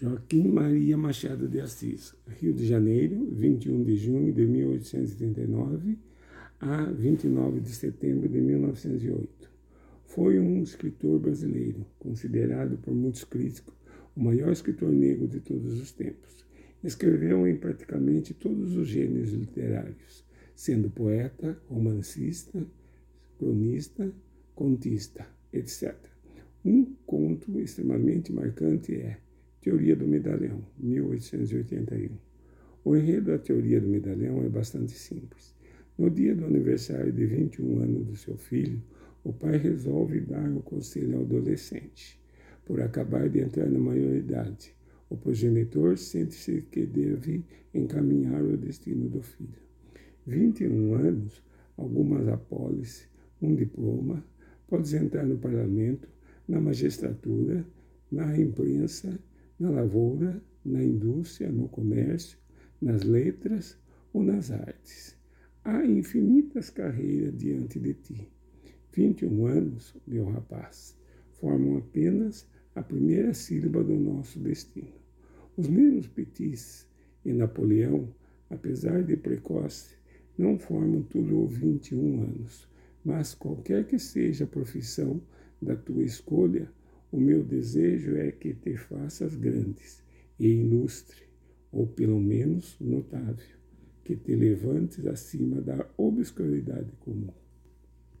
Joaquim Maria Machado de Assis, Rio de Janeiro, 21 de junho de 1839 a 29 de setembro de 1908. Foi um escritor brasileiro, considerado por muitos críticos o maior escritor negro de todos os tempos. Escreveu em praticamente todos os gêneros literários, sendo poeta, romancista, cronista, contista, etc. Um conto extremamente marcante é Teoria do Medalhão, 1881. O enredo da teoria do medalhão é bastante simples. No dia do aniversário de 21 anos do seu filho, o pai resolve dar o conselho ao adolescente. Por acabar de entrar na maioridade, o progenitor sente-se que deve encaminhar o destino do filho. 21 anos, algumas apólices, um diploma, podes entrar no parlamento, na magistratura, na imprensa na lavoura, na indústria, no comércio, nas letras ou nas artes. Há infinitas carreiras diante de ti. 21 anos, meu rapaz, formam apenas a primeira sílaba do nosso destino. Os mesmos Petis e Napoleão, apesar de precoce, não formam tudo 21 anos, mas qualquer que seja a profissão da tua escolha, o meu desejo é que te faças grandes e ilustre, ou pelo menos notável, que te levantes acima da obscuridade comum.